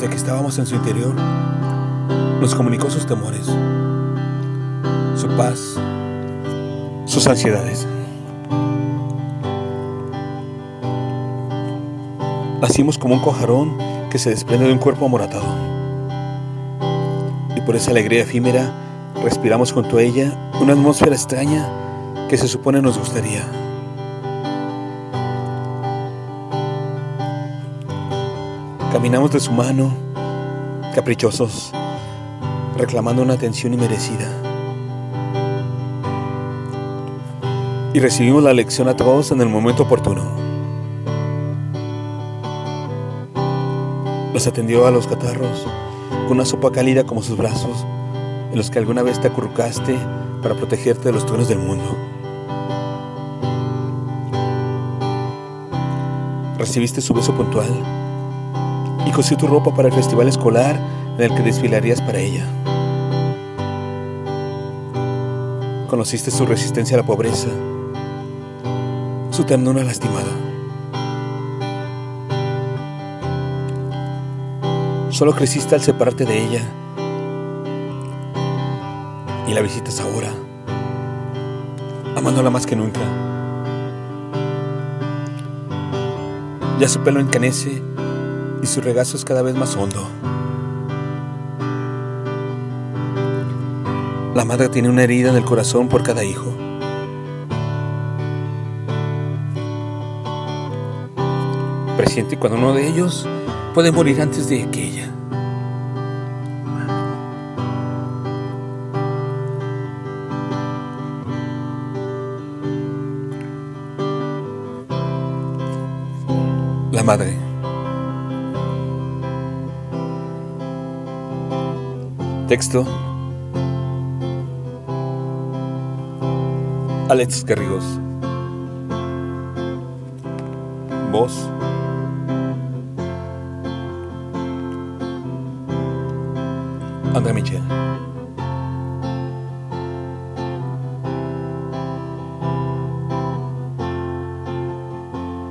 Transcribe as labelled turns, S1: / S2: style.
S1: desde que estábamos en su interior, nos comunicó sus temores, su paz, sus ansiedades. Nacimos como un cojarón que se desprende de un cuerpo amoratado. Y por esa alegría efímera, respiramos junto a ella una atmósfera extraña que se supone nos gustaría. Caminamos de su mano, caprichosos, reclamando una atención inmerecida. Y recibimos la lección a todos en el momento oportuno. Nos atendió a los catarros con una sopa cálida como sus brazos, en los que alguna vez te acurrucaste para protegerte de los truenos del mundo. Recibiste su beso puntual y cosió tu ropa para el festival escolar en el que desfilarías para ella. Conociste su resistencia a la pobreza, su ternura lastimada. Solo creciste al separarte de ella y la visitas ahora, amándola más que nunca. Ya su pelo encanece y su regazo es cada vez más hondo. La madre tiene una herida en el corazón por cada hijo. Presiente cuando uno de ellos puede morir antes de que ella. La madre. Texto. Alex Garrigos. Voz. André Michel.